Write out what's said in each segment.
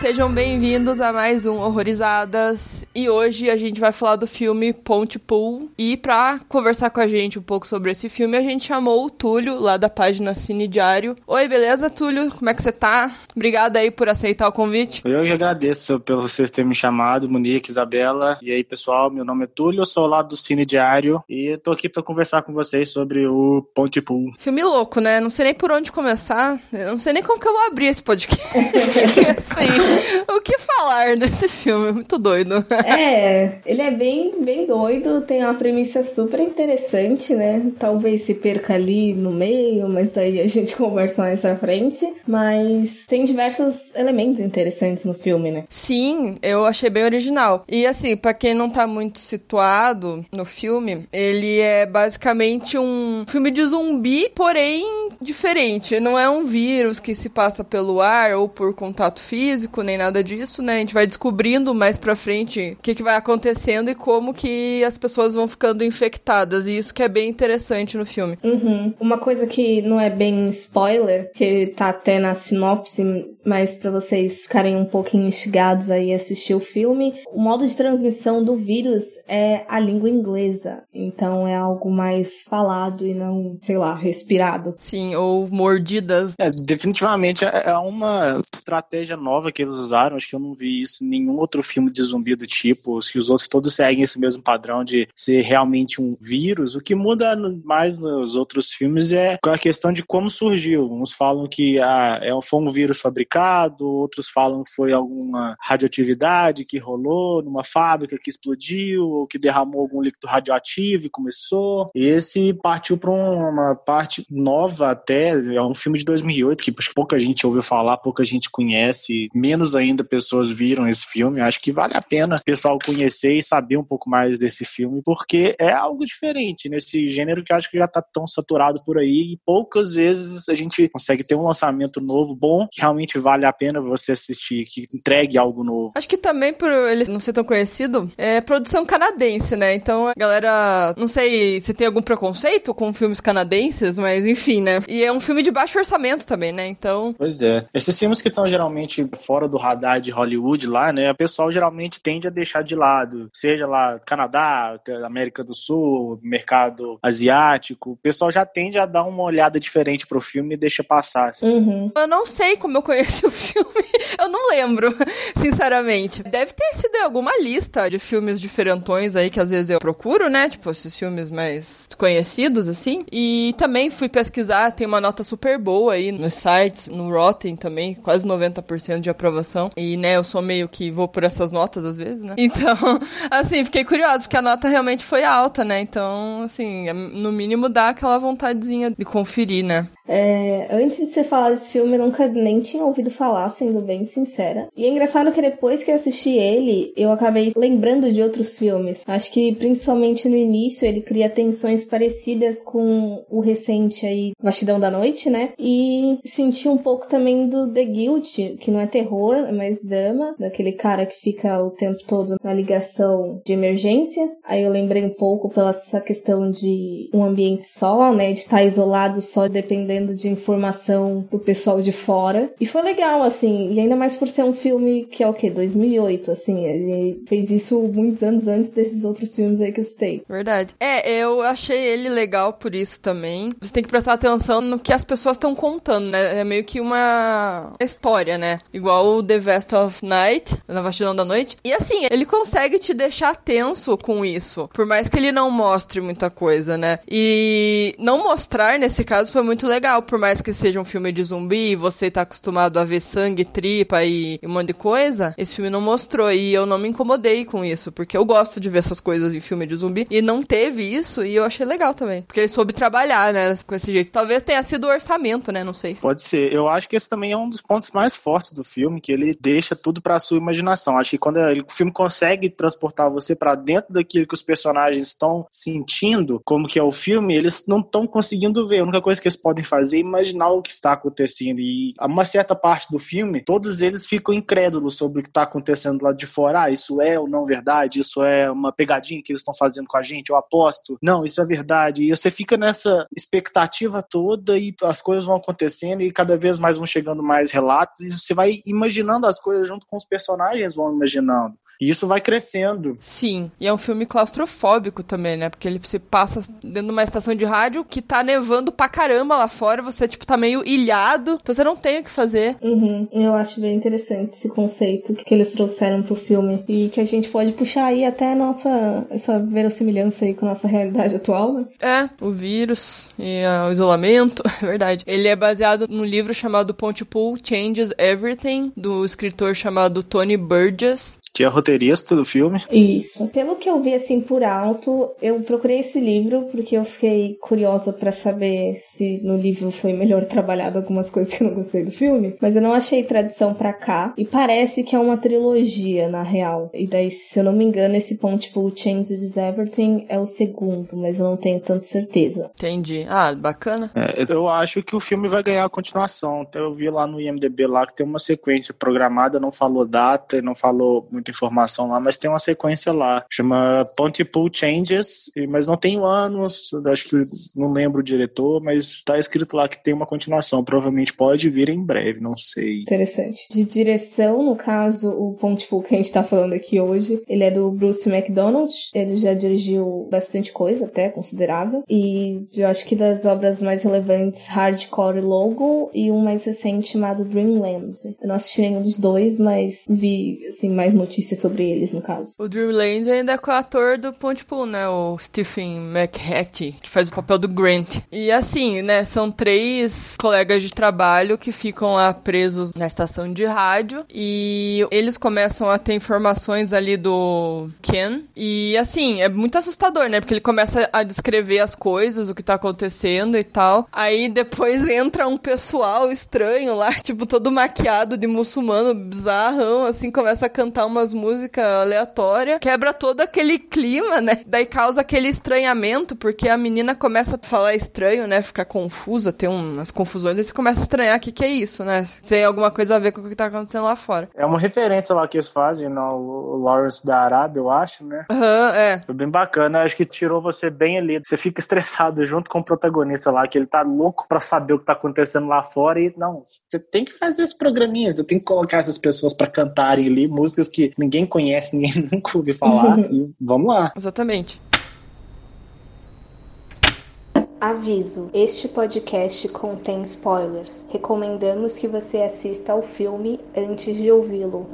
sejam bem-vindos a mais um Horrorizadas. E hoje a gente vai falar do filme Ponte Pool. E pra conversar com a gente um pouco sobre esse filme, a gente chamou o Túlio, lá da página Cine Diário. Oi, beleza, Túlio? Como é que você tá? Obrigada aí por aceitar o convite. Eu que agradeço pelo vocês terem me chamado, Monique, Isabela. E aí, pessoal, meu nome é Túlio, eu sou lá do Cine Diário e tô aqui pra conversar com vocês sobre o Ponte Pool. Filme louco, né? Não sei nem por onde começar. Eu não sei nem como que eu vou abrir esse podcast. assim, o que falar desse filme? Muito doido. É, ele é bem, bem doido, tem uma premissa super interessante, né? Talvez se perca ali no meio, mas daí a gente conversa mais pra frente. Mas tem diversos elementos interessantes no filme, né? Sim, eu achei bem original. E assim, para quem não tá muito situado no filme, ele é basicamente um filme de zumbi, porém diferente. Não é um vírus que se passa pelo ar ou por contato físico, nem nada disso, né? A gente vai descobrindo mais pra frente o que, que vai acontecendo e como que as pessoas vão ficando infectadas. E isso que é bem interessante no filme. Uhum. Uma coisa que não é bem spoiler, que tá até na sinopse, mas para vocês ficarem um pouquinho instigados aí a assistir o filme, o modo de transmissão do vírus é a língua inglesa. Então é algo mais falado e não, sei lá, respirado. Sim, ou mordidas. É, definitivamente é uma estratégia nova que eles usaram. Acho que eu não vi isso em nenhum outro filme de zumbi do tipo. Se os outros todos seguem esse mesmo padrão de ser realmente um vírus, o que muda mais nos outros filmes é a questão de como surgiu. Uns falam que ah, é, foi um vírus fabricado, outros falam que foi alguma radioatividade que rolou numa fábrica que explodiu, ou que derramou algum líquido radioativo e começou. Esse partiu para uma parte nova até, é um filme de 2008 que pouca gente ouviu falar, pouca gente conhece, menos ainda pessoas viram esse filme. Acho que vale a pena o pessoal conhecer e saber um pouco mais desse filme, porque é algo diferente nesse gênero que eu acho que já está tão saturado por aí e poucas vezes a gente consegue ter um lançamento novo, bom, que realmente vale a pena você assistir, que entregue algo novo. Acho que também por ele não ser tão conhecido, é produção canadense, né? Então a galera, não sei se tem algum preconceito com filmes canadenses, mas enfim, né? E é um filme de baixo orçamento também, né? Então. Pois é. Esses filmes que estão geralmente fora do radar de Hollywood lá, né? O pessoal geralmente tende a deixar de lado. Seja lá Canadá, América do Sul, mercado asiático. O pessoal já tende a dar uma olhada diferente pro filme e deixa passar. Assim. Uhum. Eu não sei como eu conheci o filme. Não lembro, sinceramente. Deve ter sido alguma lista de filmes diferentões aí que às vezes eu procuro, né? Tipo, esses filmes mais conhecidos, assim. E também fui pesquisar, tem uma nota super boa aí nos sites, no Rotten também, quase 90% de aprovação. E, né, eu sou meio que vou por essas notas às vezes, né? Então, assim, fiquei curiosa, porque a nota realmente foi alta, né? Então, assim, no mínimo dá aquela vontadezinha de conferir, né? É, antes de você falar desse filme, eu nunca nem tinha ouvido falar, sendo bem sincera. E é engraçado que depois que eu assisti ele, eu acabei lembrando de outros filmes. Acho que principalmente no início ele cria tensões parecidas com o recente aí, Vastidão da Noite, né? E senti um pouco também do The Guilt, que não é terror, é mais drama, daquele cara que fica o tempo todo na ligação de emergência. Aí eu lembrei um pouco pela essa questão de um ambiente só, né? De estar isolado só dependendo de informação do pessoal de fora. E foi legal, assim, e ainda mais por ser um filme que é o quê? 2008, assim, ele fez isso muitos anos antes desses outros filmes aí que eu citei. Verdade. É, eu achei ele legal por isso também. Você tem que prestar atenção no que as pessoas estão contando, né? É meio que uma história, né? Igual o The Vest of Night, na Vastidão da Noite. E assim, ele consegue te deixar tenso com isso, por mais que ele não mostre muita coisa, né? E não mostrar, nesse caso, foi muito legal legal, por mais que seja um filme de zumbi você tá acostumado a ver sangue, tripa e, um monte de coisa, esse filme não mostrou e eu não me incomodei com isso, porque eu gosto de ver essas coisas em filme de zumbi e não teve isso e eu achei legal também, porque ele soube trabalhar, né, com esse jeito. Talvez tenha sido o orçamento, né, não sei. Pode ser. Eu acho que esse também é um dos pontos mais fortes do filme, que ele deixa tudo para sua imaginação. Acho que quando o filme consegue transportar você para dentro daquilo que os personagens estão sentindo, como que é o filme, eles não estão conseguindo ver. A única coisa que eles podem fazer imaginar o que está acontecendo. E uma certa parte do filme, todos eles ficam incrédulos sobre o que está acontecendo lá de fora. Ah, isso é ou não verdade? Isso é uma pegadinha que eles estão fazendo com a gente? Eu aposto. Não, isso é verdade. E você fica nessa expectativa toda e as coisas vão acontecendo e cada vez mais vão chegando mais relatos e você vai imaginando as coisas junto com os personagens vão imaginando. E isso vai crescendo. Sim, e é um filme claustrofóbico também, né? Porque ele se passa dentro de uma estação de rádio que tá nevando pra caramba lá fora, você, tipo, tá meio ilhado, então você não tem o que fazer. Uhum. Eu acho bem interessante esse conceito que eles trouxeram pro filme e que a gente pode puxar aí até a nossa essa verossimilhança aí com a nossa realidade atual, né? É, o vírus e uh, o isolamento, é verdade. Ele é baseado num livro chamado Pontypool Changes Everything, do escritor chamado Tony Burgess que é roteirista do filme. Isso. Pelo que eu vi assim por alto, eu procurei esse livro porque eu fiquei curiosa para saber se no livro foi melhor trabalhado algumas coisas que eu não gostei do filme, mas eu não achei tradição para cá e parece que é uma trilogia na real. E daí, se eu não me engano, esse ponto tipo Changes Everything é o segundo, mas eu não tenho tanta certeza. Entendi. Ah, bacana. É, eu acho que o filme vai ganhar a continuação. Até eu vi lá no IMDb lá que tem uma sequência programada, não falou data, não falou muita informação lá, mas tem uma sequência lá, chama Pontypool Changes, mas não tem anos, acho que não lembro o diretor, mas está escrito lá que tem uma continuação, provavelmente pode vir em breve, não sei. Interessante. De direção, no caso, o Pontypool que a gente está falando aqui hoje, ele é do Bruce McDonald, ele já dirigiu bastante coisa, até considerável, e eu acho que das obras mais relevantes, Hardcore Logo e um mais recente chamado Dreamland. Eu não assisti nenhum dos dois, mas vi, assim, mais notícias notícias sobre eles, no caso. O Dreamland ainda é com o ator do Pontypool, né? O Stephen McHattie, que faz o papel do Grant. E assim, né? São três colegas de trabalho que ficam lá presos na estação de rádio e eles começam a ter informações ali do Ken. E assim, é muito assustador, né? Porque ele começa a descrever as coisas, o que tá acontecendo e tal. Aí depois entra um pessoal estranho lá, tipo, todo maquiado de muçulmano, bizarrão, assim, começa a cantar umas umas músicas aleatórias, quebra todo aquele clima, né? Daí causa aquele estranhamento, porque a menina começa a falar estranho, né? Ficar confusa, tem umas confusões, e você começa a estranhar o que, que é isso, né? Se tem alguma coisa a ver com o que tá acontecendo lá fora. É uma referência lá que eles fazem no Lawrence da Arábia, eu acho, né? Aham, uhum, é. Foi bem bacana, acho que tirou você bem ali. Você fica estressado junto com o protagonista lá, que ele tá louco pra saber o que tá acontecendo lá fora e, não, você tem que fazer esse programinha, você tem que colocar essas pessoas para cantarem ali músicas que ninguém conhece, ninguém nunca ouviu falar. e vamos lá. Exatamente. Aviso: este podcast contém spoilers. Recomendamos que você assista ao filme antes de ouvi-lo.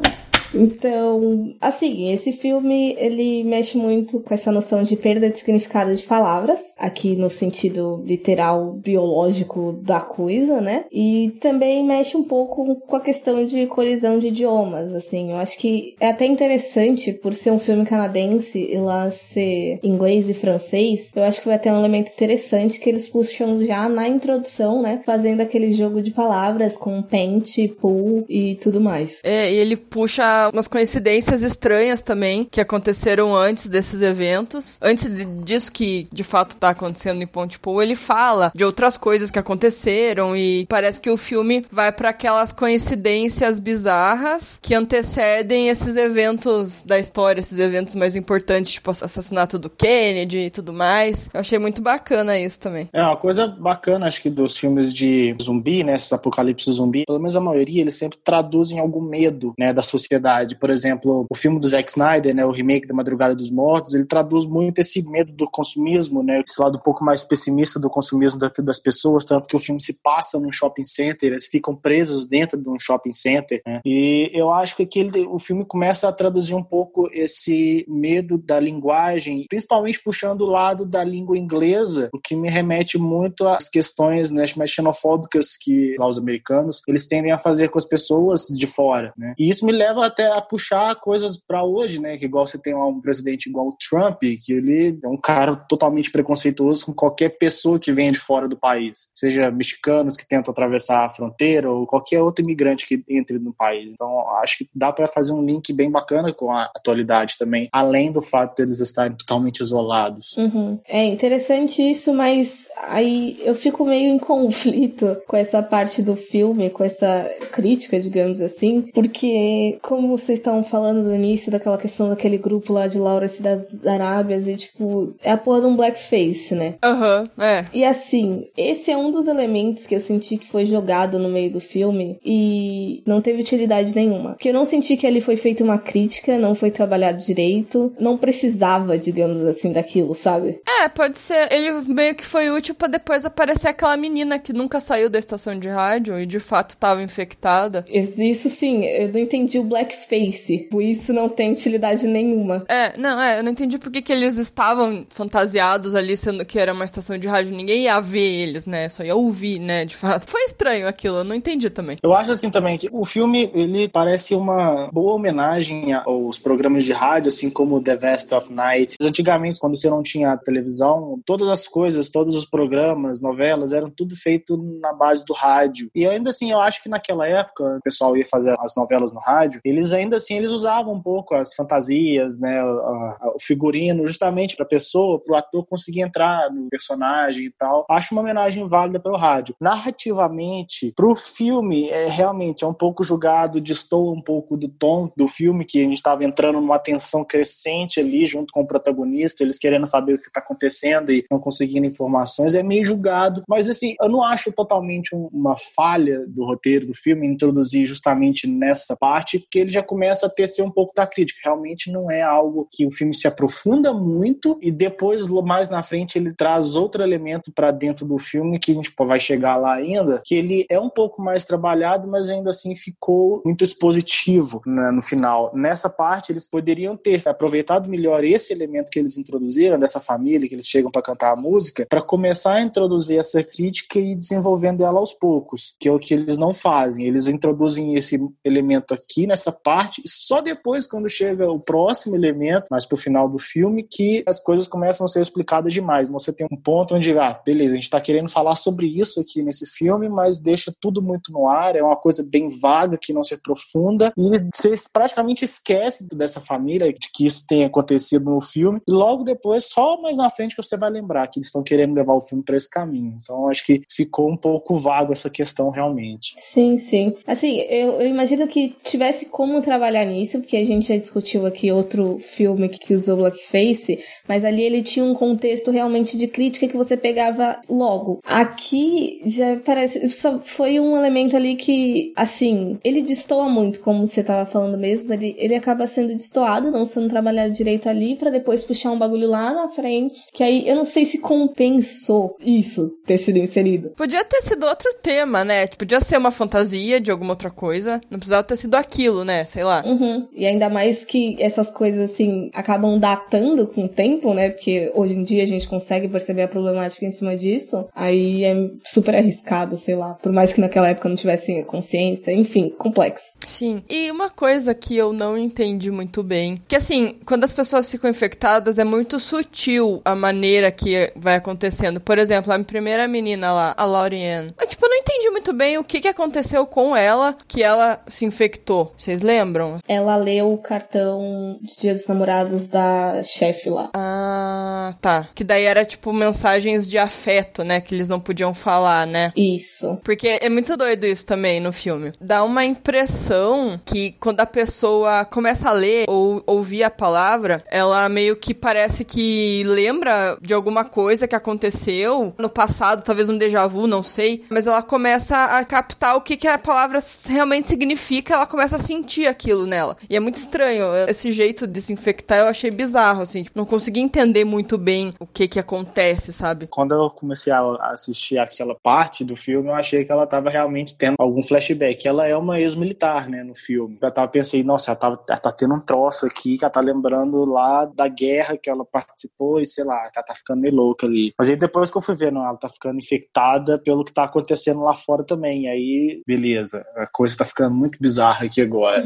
Então, assim, esse filme ele mexe muito com essa noção de perda de significado de palavras, aqui no sentido literal biológico da coisa, né? E também mexe um pouco com a questão de colisão de idiomas, assim. Eu acho que é até interessante por ser um filme canadense e lá ser inglês e francês. Eu acho que vai ter um elemento interessante que eles puxam já na introdução, né? Fazendo aquele jogo de palavras com pente, pool e tudo mais. É, e ele puxa umas coincidências estranhas também que aconteceram antes desses eventos. Antes de, disso que de fato tá acontecendo em Pontypool, ele fala de outras coisas que aconteceram e parece que o filme vai para aquelas coincidências bizarras que antecedem esses eventos da história, esses eventos mais importantes, tipo assassinato do Kennedy e tudo mais. Eu achei muito bacana isso também. É, uma coisa bacana, acho que dos filmes de zumbi, né, esses apocalipse zumbi, pelo menos a maioria, eles sempre traduzem algum medo, né, da sociedade sociedade. Por exemplo, o filme do Zack Snyder, né, o remake da Madrugada dos Mortos, ele traduz muito esse medo do consumismo, né, esse lado um pouco mais pessimista do consumismo das pessoas, tanto que o filme se passa num shopping center, eles ficam presos dentro de um shopping center. Né? E eu acho que aqui ele, o filme começa a traduzir um pouco esse medo da linguagem, principalmente puxando o lado da língua inglesa, o que me remete muito às questões né, mais xenofóbicas que lá os americanos eles tendem a fazer com as pessoas de fora. Né? E isso me leva até a puxar coisas para hoje, né? Que igual você tem um presidente igual o Trump, que ele é um cara totalmente preconceituoso com qualquer pessoa que venha de fora do país, seja mexicanos que tentam atravessar a fronteira ou qualquer outro imigrante que entre no país. Então, acho que dá para fazer um link bem bacana com a atualidade também, além do fato deles estarem totalmente isolados. Uhum. É interessante isso, mas aí eu fico meio em conflito com essa parte do filme, com essa crítica, digamos assim, porque como vocês estavam falando no início daquela questão daquele grupo lá de Laura Cidades Arábias e tipo, é a porra de um blackface, né? Aham, uhum, é. E assim, esse é um dos elementos que eu senti que foi jogado no meio do filme e não teve utilidade nenhuma. Porque eu não senti que ali foi feita uma crítica, não foi trabalhado direito, não precisava, digamos assim, daquilo, sabe? É, pode ser. Ele meio que foi útil para depois aparecer aquela menina que nunca saiu da estação de rádio e de fato estava infectada. Isso sim, eu não entendi o blackface. Por isso não tem utilidade nenhuma. É, não, é, eu não entendi por que, que eles estavam fantasiados ali, sendo que era uma estação de rádio. Ninguém ia ver eles, né? Só ia ouvir, né? De fato. Foi estranho aquilo, eu não entendi também. Eu acho assim também que o filme, ele parece uma boa homenagem aos programas de rádio, assim como The Vest of Night. Antigamente, quando você não tinha televisão, todas as coisas, todos os programas, novelas, eram tudo feito na base do rádio. E ainda assim, eu acho que naquela época, o pessoal ia fazer as novelas no rádio, eles ainda assim, eles usavam um pouco as fantasias, né, o figurino, justamente para a pessoa, para o ator conseguir entrar no personagem e tal. Acho uma homenagem válida para o rádio. Narrativamente, para o filme, é realmente é um pouco julgado, destoa um pouco do tom do filme, que a gente estava entrando numa tensão crescente ali junto com o protagonista, eles querendo saber o que está acontecendo e não conseguindo informações, é meio julgado. Mas assim, eu não acho totalmente uma falha do roteiro do filme introduzir justamente nessa parte, porque ele já começa a tecer um pouco da crítica. Realmente não é algo que o filme se aprofunda muito e depois, mais na frente, ele traz outro elemento para dentro do filme que a gente vai chegar lá ainda, que ele é um pouco mais trabalhado, mas ainda assim ficou muito expositivo né, no final. Nessa parte, eles poderiam ter aproveitado melhor esse elemento que eles introduziram, dessa família que eles chegam para cantar a música, para começar a introduzir essa crítica e desenvolvendo ela aos poucos, que é o que eles não fazem. Eles introduzem esse elemento aqui nessa parte e só depois, quando chega o próximo elemento, mais pro final do filme, que as coisas começam a ser explicadas demais. Você tem um ponto onde, ah, beleza, a gente está querendo falar sobre isso aqui nesse filme, mas deixa tudo muito no ar, é uma coisa bem vaga que não se aprofunda e você praticamente esquece dessa família, de que isso tem acontecido no filme, e logo depois, só mais na frente que você vai lembrar que eles estão querendo levar o filme para esse caminho. Então, acho que ficou um pouco vago essa questão realmente. Sim, sim. Assim, eu, eu imagino que tivesse como trabalhar nisso, porque a gente já discutiu aqui outro filme que usou blackface, mas ali ele tinha um contexto realmente de crítica que você pegava logo. Aqui já parece. Só foi um elemento ali que, assim, ele destoa muito, como você tava falando mesmo. Ele, ele acaba sendo destoado, não sendo trabalhado direito ali, para depois puxar um bagulho lá na frente. Que aí eu não sei se compensou isso ter sido inserido. Podia ter sido outro tema, né? Podia ser uma fantasia de alguma outra coisa. Não precisava ter sido aquilo, né? Sei lá. Uhum. E ainda mais que essas coisas, assim, acabam datando com o tempo, né? Porque hoje em dia a gente consegue perceber a problemática em cima disso. Aí é super arriscado, sei lá. Por mais que naquela época não tivesse consciência. Enfim, complexo. Sim. E uma coisa que eu não entendi muito bem. Que assim, quando as pessoas ficam infectadas, é muito sutil a maneira que vai acontecendo. Por exemplo, a primeira menina lá, a Lauriane. Eu, tipo, eu não entendi muito bem o que, que aconteceu com ela, que ela se infectou. Vocês lembram? Ela leu o cartão de Dia dos Namorados da chefe lá. Ah, tá. Que daí era tipo mensagens de afeto, né? Que eles não podiam falar, né? Isso. Porque é muito doido isso também no filme. Dá uma impressão que quando a pessoa começa a ler ou ouvir a palavra, ela meio que parece que lembra de alguma coisa que aconteceu no passado, talvez um déjà vu, não sei. Mas ela começa a captar o que, que a palavra realmente significa, ela começa a sentir aquilo nela. E é muito estranho. Esse jeito de se infectar eu achei bizarro, assim. Tipo, não consegui entender muito bem o que que acontece, sabe? Quando eu comecei a assistir aquela parte do filme, eu achei que ela tava realmente tendo algum flashback. Ela é uma ex-militar, né, no filme. Eu tava pensei, nossa, ela, tava, ela tá tendo um troço aqui que ela tá lembrando lá da guerra que ela participou e sei lá, ela tá ficando meio louca ali. Mas aí depois que eu fui ver, não, ela tá ficando infectada pelo que tá acontecendo lá fora também. E aí, beleza, a coisa tá ficando muito bizarra aqui agora.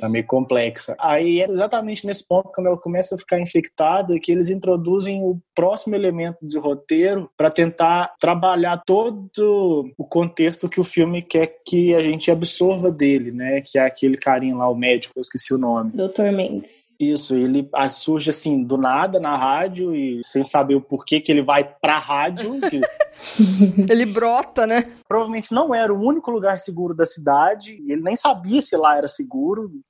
É meio complexa. Aí é exatamente nesse ponto, quando ela começa a ficar infectada, que eles introduzem o próximo elemento de roteiro para tentar trabalhar todo o contexto que o filme quer que a gente absorva dele, né? Que é aquele carinha lá, o médico, eu esqueci o nome. Dr. Mendes. Isso, ele surge assim, do nada na rádio e sem saber o porquê que ele vai pra rádio. Que... ele brota, né? Provavelmente não era o único lugar seguro da cidade, e ele nem sabia se lá era seguro.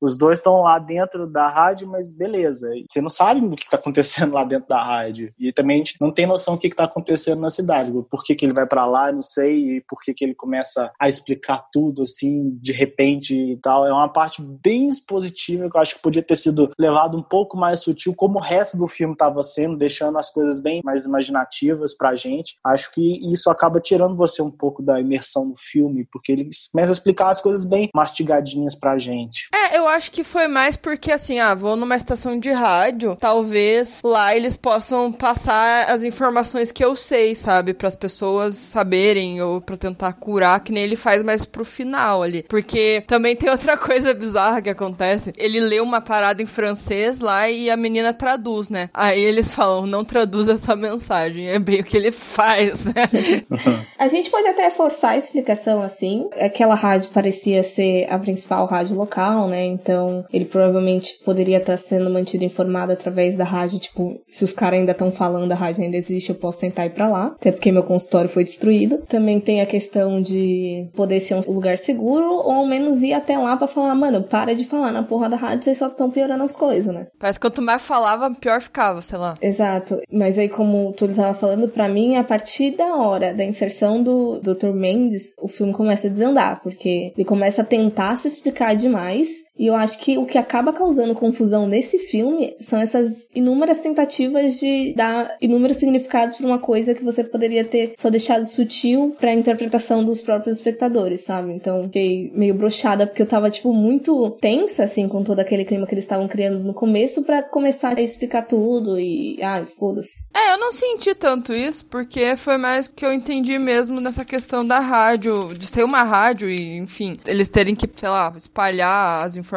Os dois estão lá dentro da rádio, mas beleza. Você não sabe o que está acontecendo lá dentro da rádio. E também a gente não tem noção do que está acontecendo na cidade. Por que, que ele vai para lá, não sei, e por que, que ele começa a explicar tudo assim, de repente e tal. É uma parte bem expositiva que eu acho que podia ter sido levado um pouco mais sutil, como o resto do filme estava sendo, deixando as coisas bem mais imaginativas pra gente. Acho que isso acaba tirando você um pouco da imersão no filme, porque ele começa a explicar as coisas bem mastigadinhas pra gente. É, eu acho que foi mais porque assim, ah, vou numa estação de rádio, talvez lá eles possam passar as informações que eu sei, sabe, para as pessoas saberem ou para tentar curar, que nem ele faz mais pro final ali. Porque também tem outra coisa bizarra que acontece. Ele lê uma parada em francês lá e a menina traduz, né? Aí eles falam, não traduz essa mensagem. É bem o que ele faz, né? a gente pode até forçar a explicação assim. Aquela rádio parecia ser a principal rádio local, né? Então ele provavelmente poderia estar sendo mantido informado através da rádio. Tipo, se os caras ainda estão falando, a rádio ainda existe, eu posso tentar ir para lá. Até porque meu consultório foi destruído. Também tem a questão de poder ser um lugar seguro, ou ao menos ir até lá para falar, mano, para de falar na porra da rádio, vocês só estão piorando as coisas, né? Parece que quanto mais falava, pior ficava, sei lá. Exato. Mas aí, como o Túlio tava falando, para mim, a partir da hora da inserção do Dr. Mendes, o filme começa a desandar, porque ele começa a tentar se explicar demais mais. E eu acho que o que acaba causando confusão nesse filme são essas inúmeras tentativas de dar inúmeros significados para uma coisa que você poderia ter só deixado sutil para a interpretação dos próprios espectadores, sabe? Então, fiquei meio brochada porque eu tava tipo muito tensa assim com todo aquele clima que eles estavam criando no começo para começar a explicar tudo e ai, foda-se. É, eu não senti tanto isso porque foi mais que eu entendi mesmo nessa questão da rádio, de ser uma rádio e, enfim, eles terem que, sei lá, espalhar as informações.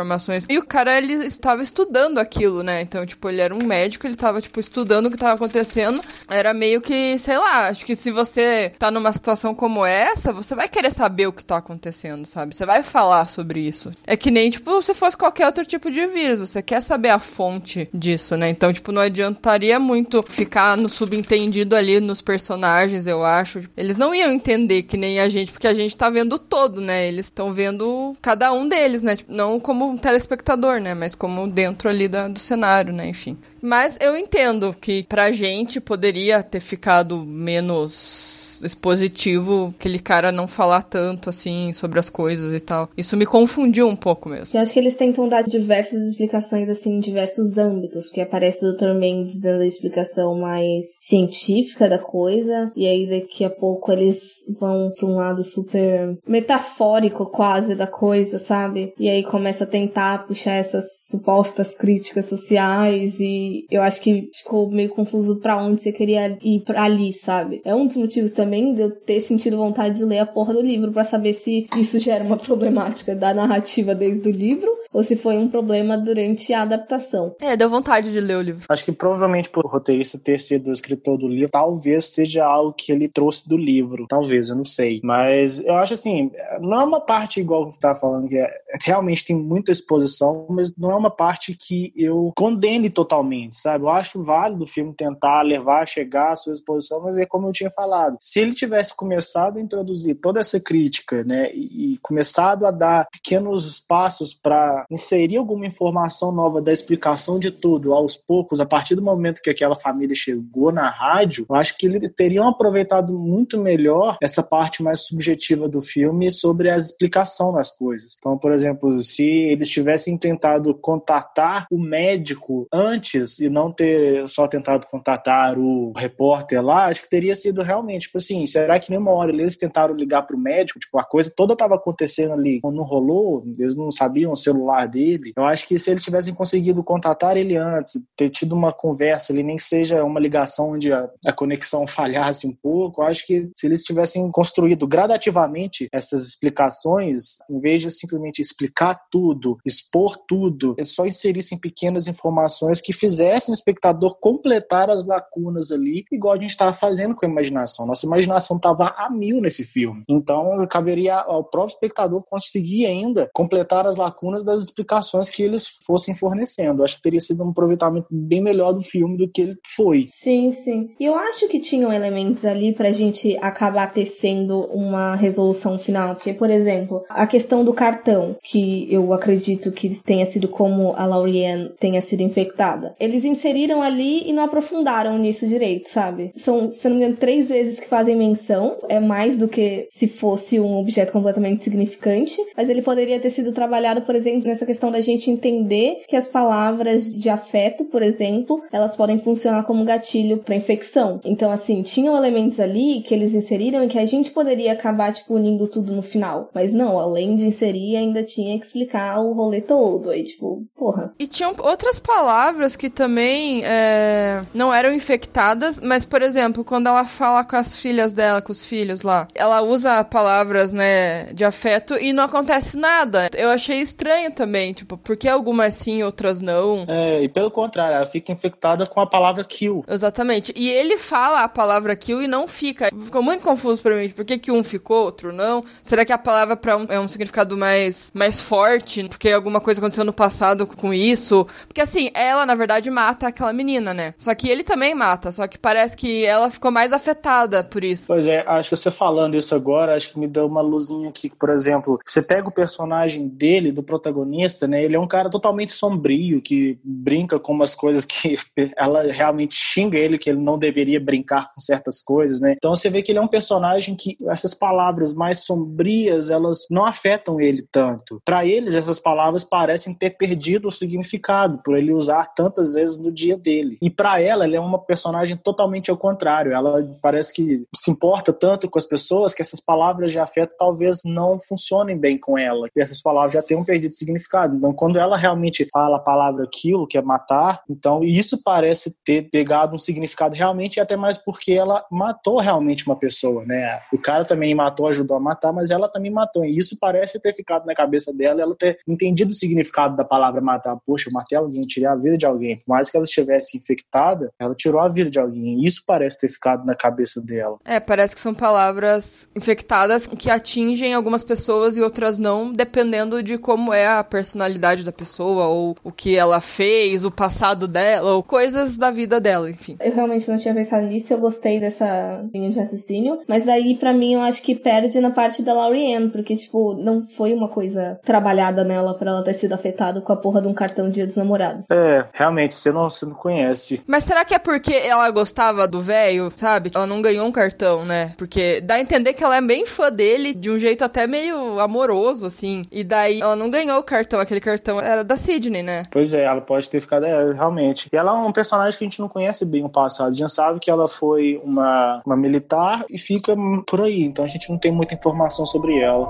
E o cara, ele estava estudando aquilo, né? Então, tipo, ele era um médico, ele estava, tipo, estudando o que estava acontecendo. Era meio que, sei lá, acho que se você tá numa situação como essa, você vai querer saber o que tá acontecendo, sabe? Você vai falar sobre isso. É que nem, tipo, se fosse qualquer outro tipo de vírus, você quer saber a fonte disso, né? Então, tipo, não adiantaria muito ficar no subentendido ali nos personagens, eu acho. Eles não iam entender que nem a gente, porque a gente tá vendo todo, né? Eles estão vendo cada um deles, né? Tipo, não como um telespectador, né? Mas como dentro ali da, do cenário, né? Enfim. Mas eu entendo que pra gente poderia ter ficado menos expositivo, aquele cara não falar tanto assim sobre as coisas e tal. Isso me confundiu um pouco mesmo. Eu acho que eles tentam dar diversas explicações assim em diversos âmbitos, porque aparece o Dr. Mendes dando a explicação mais científica da coisa, e aí daqui a pouco eles vão para um lado super metafórico quase da coisa, sabe? E aí começa a tentar puxar essas supostas críticas sociais e eu acho que ficou meio confuso para onde você queria ir pra ali, sabe? É um dos motivos também também de eu ter sentido vontade de ler a porra do livro para saber se isso gera uma problemática da narrativa desde o livro ou se foi um problema durante a adaptação. É, deu vontade de ler o livro. Acho que provavelmente por roteirista ter sido o escritor do livro, talvez seja algo que ele trouxe do livro. Talvez, eu não sei. Mas eu acho assim, não é uma parte igual que você tá falando, que é, realmente tem muita exposição, mas não é uma parte que eu condene totalmente, sabe? Eu acho válido o filme tentar levar, chegar à sua exposição, mas é como eu tinha falado. Se ele tivesse começado a introduzir toda essa crítica, né, e, e começado a dar pequenos passos para inserir alguma informação nova da explicação de tudo aos poucos, a partir do momento que aquela família chegou na rádio, eu acho que eles teriam aproveitado muito melhor essa parte mais subjetiva do filme sobre a explicação das coisas. Então, por exemplo, se eles tivessem tentado contatar o médico antes e não ter só tentado contatar o repórter lá, acho que teria sido realmente, tipo assim, será que nenhuma hora eles tentaram ligar pro médico? Tipo, a coisa toda tava acontecendo ali, não rolou, eles não sabiam o celular dele. Eu acho que se eles tivessem conseguido contatar ele antes, ter tido uma conversa ali, nem que seja uma ligação onde a, a conexão falhasse um pouco, eu acho que se eles tivessem construído gradativamente essas explicações, em vez de simplesmente explicar tudo, expor tudo, eles só inserissem pequenas informações que fizessem o espectador completar as lacunas ali, igual a gente estava fazendo com a imaginação. Nossa imaginação estava a mil nesse filme. Então, caberia ao próprio espectador conseguir ainda completar as lacunas das explicações que eles fossem fornecendo. Acho que teria sido um aproveitamento bem melhor do filme do que ele foi. Sim, sim. E eu acho que tinham elementos ali pra gente acabar tecendo uma resolução final. Porque, por exemplo, a questão do cartão, que eu acredito que tenha sido como a Lauriane tenha sido infectada. Eles inseriram ali e não aprofundaram nisso direito, sabe? São, se não me engano, três vezes que fazem menção. É mais do que se fosse um objeto completamente significante. Mas ele poderia ter sido trabalhado, por exemplo, nessa questão da gente entender que as palavras de afeto, por exemplo, elas podem funcionar como gatilho para infecção. Então, assim, tinham elementos ali que eles inseriram e que a gente poderia acabar, tipo, unindo tudo no final. Mas não, além de inserir, ainda tinha que explicar o rolê todo. Aí, tipo, porra. E tinham outras palavras que também é, não eram infectadas, mas, por exemplo, quando ela fala com as filhas dela, com os filhos lá, ela usa palavras, né, de afeto e não acontece nada. Eu achei estranho também, tipo, por que algumas sim, outras não? É, e pelo contrário, ela fica infectada com a palavra kill. Exatamente. E ele fala a palavra kill e não fica. Ficou muito confuso pra mim. Por que, que um ficou, outro não? Será que a palavra pra um é um significado mais, mais forte? Porque alguma coisa aconteceu no passado com isso? Porque assim, ela, na verdade, mata aquela menina, né? Só que ele também mata, só que parece que ela ficou mais afetada por isso. Pois é, acho que você falando isso agora, acho que me deu uma luzinha aqui. Por exemplo, você pega o personagem dele, do protagonista, né? Ele é um cara totalmente sombrio, que brinca com umas coisas que ela realmente xinga ele, que ele não deveria brincar com certas coisas, né? Então você vê que ele é um personagem que essas palavras mais sombrias, elas não afetam ele tanto. Para eles, essas palavras parecem ter perdido o significado, por ele usar tantas vezes no dia dele. E para ela, ela é uma personagem totalmente ao contrário. Ela parece que se importa tanto com as pessoas que essas palavras de afeto talvez não funcionem bem com ela. E essas palavras já tenham perdido significado. Então, quando ela realmente fala a palavra aquilo, que é matar, então isso parece ter pegado um significado realmente, e até mais porque ela matou realmente uma pessoa, né? O cara também matou, ajudou a matar, mas ela também matou. E isso parece ter ficado na cabeça dela, ela ter entendido o significado da palavra matar. Poxa, eu matei alguém, tirei a vida de alguém. Por mais que ela estivesse infectada, ela tirou a vida de alguém. E isso parece ter ficado na cabeça dela. É, parece que são palavras infectadas que atingem algumas pessoas e outras não, dependendo de como é a personalidade da pessoa, ou o que ela fez, o passado dela, ou coisas da vida dela, enfim. Eu realmente não tinha pensado nisso, eu gostei dessa linha de raciocínio, mas daí para mim eu acho que perde na parte da Lauriane, porque tipo, não foi uma coisa trabalhada nela para ela ter sido afetada com a porra de um cartão Dia dos Namorados. É, realmente, você não, você não conhece. Mas será que é porque ela gostava do velho, sabe? Ela não ganhou um cartão, né? Porque dá a entender que ela é bem fã dele, de um jeito até meio amoroso, assim. E daí ela não ganhou o cartão, aquele cartão era da Sidney, né? Pois é, ela pode ter ficado, é, realmente. E ela é um personagem que a gente não conhece bem o passado. A gente sabe que ela foi uma, uma militar e fica por aí. Então a gente não tem muita informação sobre ela.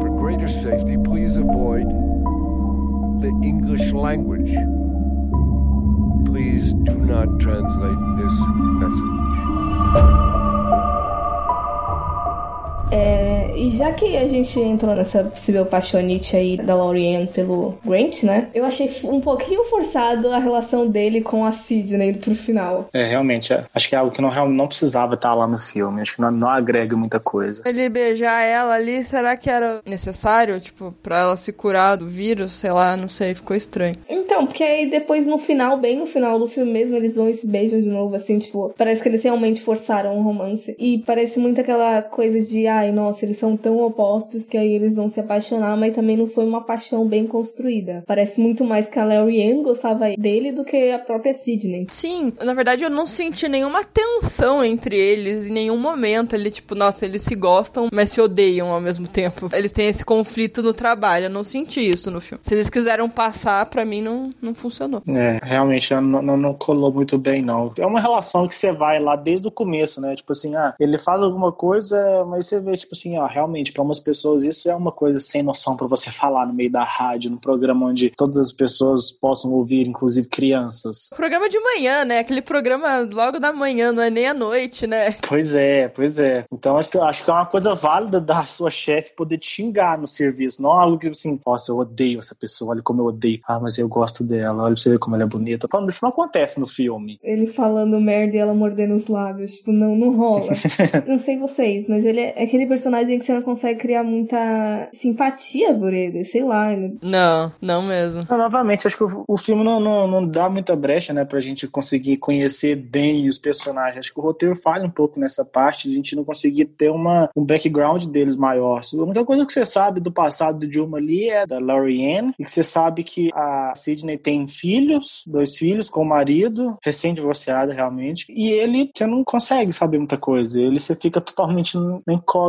For greater safety, please avoid the English language. Please do not translate this message. É, e já que a gente entrou nessa possível paixonite aí da Lauriane pelo Grant, né? Eu achei um pouquinho forçado a relação dele com a Sidney pro final. É, realmente, é. acho que é algo que não, não precisava estar lá no filme. Acho que não, não agrega muita coisa. Ele beijar ela ali, será que era necessário? Tipo, pra ela se curar do vírus? Sei lá, não sei, ficou estranho. Então, porque aí depois no final, bem no final do filme mesmo, eles vão e se beijam de novo, assim, tipo, parece que eles realmente forçaram um romance. E parece muito aquela coisa de, ai, nossa, eles são tão opostos que aí eles vão se apaixonar, mas também não foi uma paixão bem construída. Parece muito mais que a Lauriane gostava dele do que a própria Sidney. Sim, na verdade eu não senti nenhuma tensão entre eles em nenhum momento. Ele, tipo, nossa, eles se gostam, mas se odeiam ao mesmo tempo. Eles têm esse conflito no trabalho. Eu não senti isso no filme. Se eles quiseram passar, pra mim não, não, não funcionou. É, realmente não, não, não colou muito bem, não. É uma relação que você vai lá desde o começo, né? Tipo assim, ah, ele faz alguma coisa, mas você vê, tipo assim, ó, realmente, para umas pessoas isso é uma coisa sem noção para você falar no meio da rádio, num programa onde todas as pessoas possam ouvir, inclusive crianças. Programa de manhã, né? Aquele programa logo da manhã, não é nem à noite, né? Pois é, pois é. Então acho, acho que é uma coisa válida da sua chefe poder te xingar no serviço, não algo que assim, nossa, eu odeio essa pessoa, olha como eu odeio. Ah, mas eu gosto dela, olha pra você ver como ela é bonita. Quando isso não acontece no filme. Ele falando merda e ela mordendo os lábios, tipo, não, não rola. não sei vocês, mas ele é aquele personagem que você não consegue criar muita simpatia por ele, sei lá. Ele... Não, não mesmo. Não, novamente, acho que o, o filme não, não, não, dá muita brecha, né, pra gente conseguir conhecer bem os personagens. Acho que o roteiro falha um pouco nessa parte, a gente não conseguir ter uma, um background deles maior. A única coisa que você sabe do passado do Dilma ali é da Laurie e que você sabe que a Sidney tem filhos, dois filhos com o marido, recém-divorciada realmente, e ele, você não consegue saber muita coisa, ele você fica totalmente incógnita.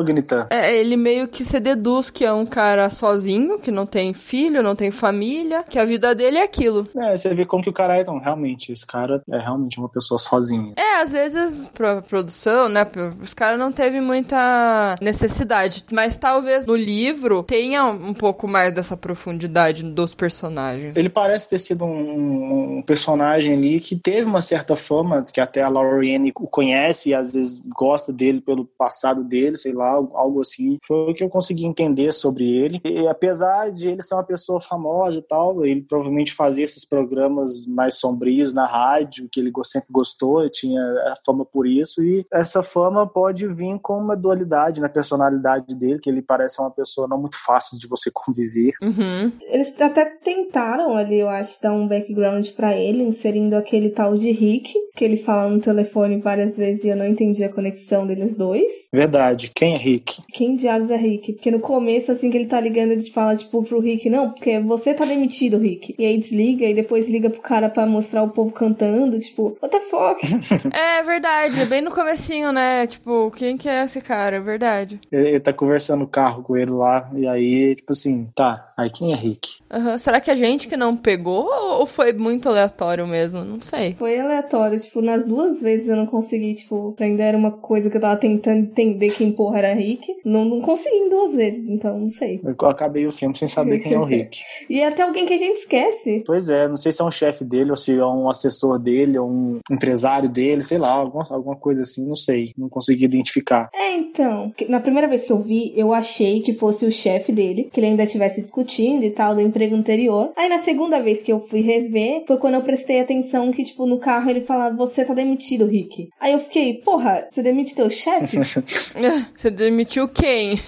É, ele meio que se deduz que é um cara sozinho, que não tem filho, não tem família, que a vida dele é aquilo. É, você vê como que o cara é, então, realmente, esse cara é realmente uma pessoa sozinha. É, às vezes, pra produção, né, os caras não teve muita necessidade, mas talvez no livro tenha um pouco mais dessa profundidade dos personagens. Ele parece ter sido um, um personagem ali que teve uma certa fama, que até a Lauriane o conhece e às vezes gosta dele pelo passado dele, sei lá, algo assim. Foi o que eu consegui entender sobre ele. E apesar de ele ser uma pessoa famosa e tal, ele provavelmente fazia esses programas mais sombrios na rádio, que ele sempre gostou, tinha a fama por isso, e essa fama pode vir com uma dualidade na personalidade dele, que ele parece uma pessoa não muito fácil de você conviver. Uhum. Eles até tentaram ali, eu acho, dar um background para ele, inserindo aquele tal de Rick, que ele fala no telefone várias vezes e eu não entendi a conexão deles dois. Verdade. Quem é Rick? Quem diabos é Rick? Porque no começo, assim que ele tá ligando, ele fala, tipo, pro Rick, não, porque você tá demitido, Rick. E aí desliga e depois liga pro cara para mostrar o povo cantando, tipo, what the fuck? é verdade, bem no comecinho, né? Tipo, quem que é esse cara? É verdade. Ele, ele tá conversando no carro com ele lá, e aí, tipo assim, tá, aí quem é Rick? Uhum. Será que a gente que não pegou ou foi muito aleatório mesmo? Não sei. Foi aleatório, tipo, nas duas vezes eu não consegui, tipo, aprender uma coisa que eu tava tentando entender quem porra era Rick. Não, não consegui em duas vezes, então não sei. Eu acabei o filme sem saber quem é o Rick. e é até alguém que a gente esquece. Pois é, não sei se é um chefe dele, ou se é um assessor dele, ou um empresário dele, sei lá, alguma, alguma coisa assim, não sei. Não consegui identificar. É, então. Na primeira vez que eu vi, eu achei que fosse o chefe dele, que ele ainda estivesse discutindo e tal, do emprego anterior. Aí na segunda vez que eu fui rever, foi quando eu prestei atenção que, tipo, no carro ele falava, você tá demitido, Rick. Aí eu fiquei, porra, você demite teu chefe? você demitiu quem?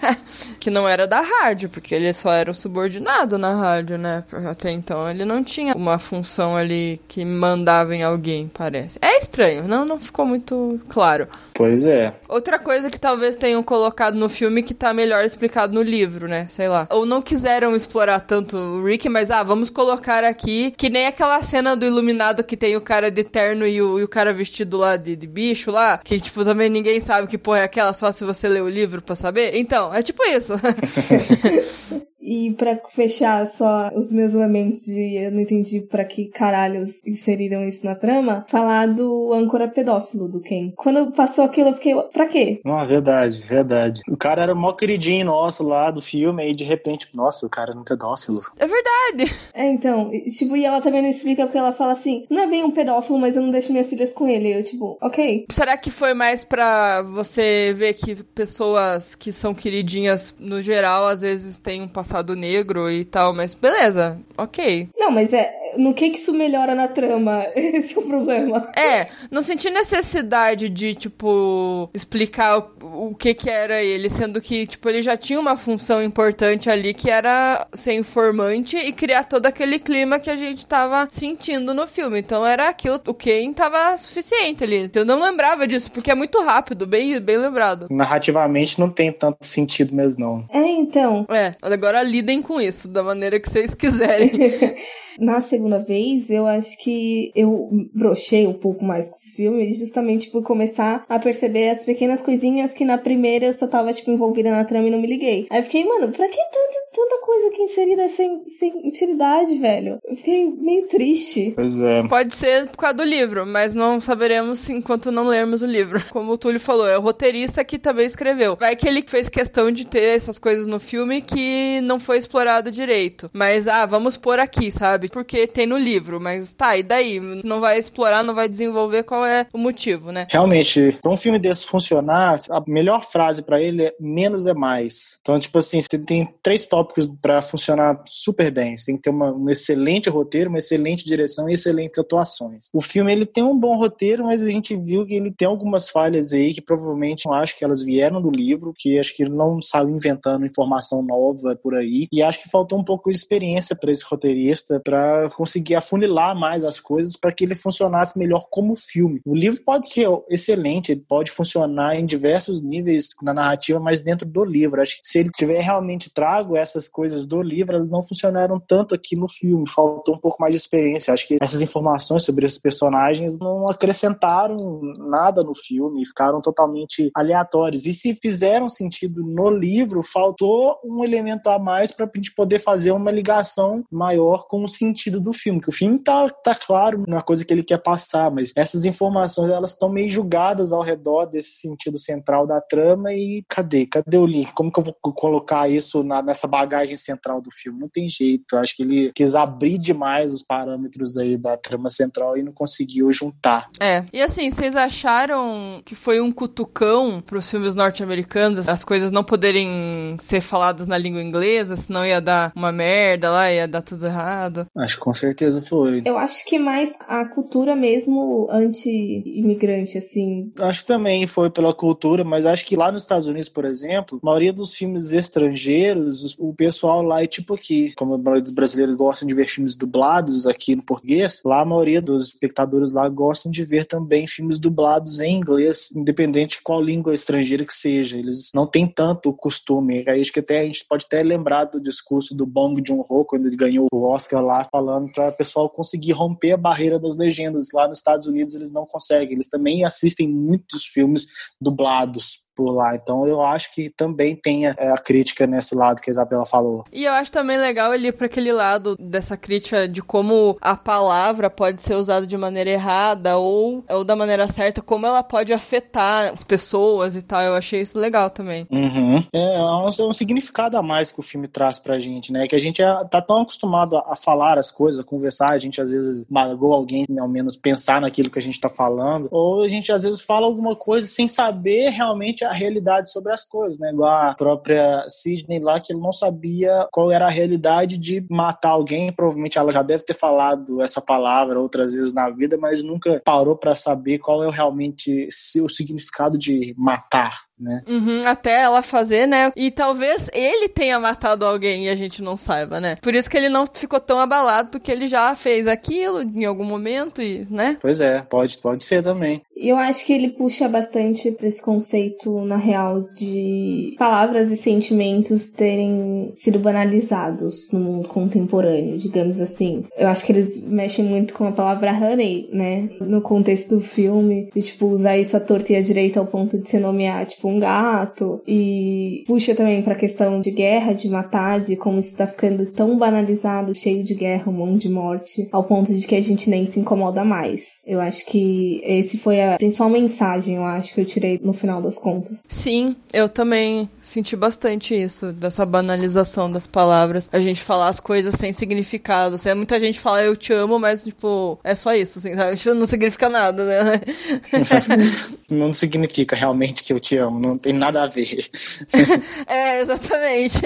que não era da rádio, porque ele só era o subordinado na rádio, né? Até então ele não tinha uma função ali que mandava em alguém, parece. É estranho, não, não ficou muito claro. Pois é. Outra coisa que talvez tenham colocado no filme que tá melhor explicado no livro, né? Sei lá. Ou não quiseram explorar tanto o Rick, mas ah, vamos colocar aqui que nem aquela cena do Iluminado que tem o cara de terno e o, e o cara vestido lá de, de, bicho lá, que tipo também ninguém sabe que porra é aquela só se você ler o livro para saber. Então, é tipo isso. E para fechar só os meus elementos de eu não entendi para que caralhos inseriram isso na trama, falar do âncora pedófilo do Ken. Quando passou aquilo, eu fiquei, pra quê? Ah, verdade, verdade. O cara era o maior queridinho nosso lá do filme, aí de repente, nossa, o cara é um pedófilo. É verdade. É, então, tipo, e ela também não explica porque ela fala assim, não é bem um pedófilo, mas eu não deixo minhas filhas com ele. Eu, tipo, ok. Será que foi mais pra você ver que pessoas que são queridinhas no geral, às vezes têm um passado passado negro e tal, mas beleza, ok. Não, mas é. No que que isso melhora na trama? Esse é o problema. É, não senti necessidade de, tipo, explicar o, o que que era ele, sendo que, tipo, ele já tinha uma função importante ali que era ser informante e criar todo aquele clima que a gente tava sentindo no filme. Então era aquilo, o Ken tava suficiente ali. Então eu não lembrava disso, porque é muito rápido, bem, bem lembrado. Narrativamente não tem tanto sentido mesmo, não. É, então. É, agora lidem com isso da maneira que vocês quiserem. Na segunda vez, eu acho que eu brochei um pouco mais com esse filme, justamente por começar a perceber as pequenas coisinhas que na primeira eu só tava, tipo, envolvida na trama e não me liguei. Aí eu fiquei, mano, pra que tanta, tanta coisa aqui inserida sem, sem utilidade, velho? Eu fiquei meio triste. Pois é. Pode ser por causa do livro, mas não saberemos enquanto não lermos o livro. Como o Túlio falou, é o roteirista que também escreveu. Vai que ele fez questão de ter essas coisas no filme que não foi explorado direito. Mas, ah, vamos pôr aqui, sabe? Porque tem no livro, mas tá, e daí? Não vai explorar, não vai desenvolver qual é o motivo, né? Realmente, pra um filme desse funcionar, a melhor frase pra ele é menos é mais. Então, tipo assim, você tem três tópicos pra funcionar super bem. Você tem que ter uma, um excelente roteiro, uma excelente direção e excelentes atuações. O filme, ele tem um bom roteiro, mas a gente viu que ele tem algumas falhas aí que provavelmente eu acho que elas vieram do livro, que acho que ele não saiu inventando informação nova por aí. E acho que faltou um pouco de experiência para esse roteirista para conseguir afunilar mais as coisas para que ele funcionasse melhor como filme. O livro pode ser excelente, ele pode funcionar em diversos níveis na narrativa, mas dentro do livro. Acho que se ele tiver realmente trago essas coisas do livro, elas não funcionaram tanto aqui no filme. Faltou um pouco mais de experiência. Acho que essas informações sobre esses personagens não acrescentaram nada no filme, ficaram totalmente aleatórios. E se fizeram sentido no livro, faltou um elemento a mais para a gente poder fazer uma ligação maior com o sentido do filme. Que o filme tá, tá claro na coisa que ele quer passar, mas essas informações elas estão meio julgadas ao redor desse sentido central da trama e cadê? Cadê o link? Como que eu vou colocar isso na, nessa bagagem central do filme? Não tem jeito. Acho que ele quis abrir demais os parâmetros aí da trama central e não conseguiu juntar. É. E assim, vocês acharam que foi um cutucão pros filmes norte-americanos, as coisas não poderem ser faladas na língua inglesa, senão ia dar uma merda lá, ia dar tudo errado? Acho que com certeza foi. Eu acho que mais a cultura mesmo anti-imigrante, assim. Acho que também foi pela cultura, mas acho que lá nos Estados Unidos, por exemplo, a maioria dos filmes estrangeiros, o pessoal lá é tipo aqui, como a maioria dos brasileiros gostam de ver filmes dublados aqui no português, lá a maioria dos espectadores lá gostam de ver também filmes dublados em inglês, independente de qual língua estrangeira que seja. Eles não têm tanto o costume. Aí acho que até a gente pode até lembrar do discurso do Bong Joon-ho quando ele ganhou o Oscar lá, falando para o pessoal conseguir romper a barreira das legendas. Lá nos Estados Unidos eles não conseguem. Eles também assistem muitos filmes dublados por lá. Então eu acho que também tem a, a, crítica nesse lado que a Isabela falou. E eu acho também legal ele ir para aquele lado dessa crítica de como a palavra pode ser usada de maneira errada ou, ou da maneira certa, como ela pode afetar as pessoas e tal. Eu achei isso legal também. Uhum. É, é um, é um, significado a mais que o filme traz pra gente, né? Que a gente é, tá tão acostumado a, a, falar as coisas, a conversar, a gente às vezes magoa alguém, ao menos pensar naquilo que a gente tá falando, ou a gente às vezes fala alguma coisa sem saber realmente a realidade sobre as coisas, né? Igual a própria Sidney lá, que ele não sabia qual era a realidade de matar alguém. Provavelmente ela já deve ter falado essa palavra outras vezes na vida, mas nunca parou para saber qual é realmente o significado de matar, né? Uhum, até ela fazer, né? E talvez ele tenha matado alguém e a gente não saiba, né? Por isso que ele não ficou tão abalado, porque ele já fez aquilo em algum momento e, né? Pois é, pode, pode ser também. Eu acho que ele puxa bastante para esse conceito, na real, de palavras e sentimentos terem sido banalizados no mundo contemporâneo, digamos assim. Eu acho que eles mexem muito com a palavra honey, né? No contexto do filme, de tipo, usar isso à torta e à direita ao ponto de se nomear, tipo, um gato. E puxa também pra questão de guerra, de matar, de como isso tá ficando tão banalizado, cheio de guerra, um monte de morte, ao ponto de que a gente nem se incomoda mais. Eu acho que esse foi a principal mensagem, eu acho, que eu tirei no final das contas. Sim, eu também senti bastante isso, dessa banalização das palavras. A gente falar as coisas sem significado. Assim, muita gente fala eu te amo, mas, tipo, é só isso, assim, sabe? Não significa nada, né? não significa realmente que eu te amo, não tem nada a ver. é, exatamente.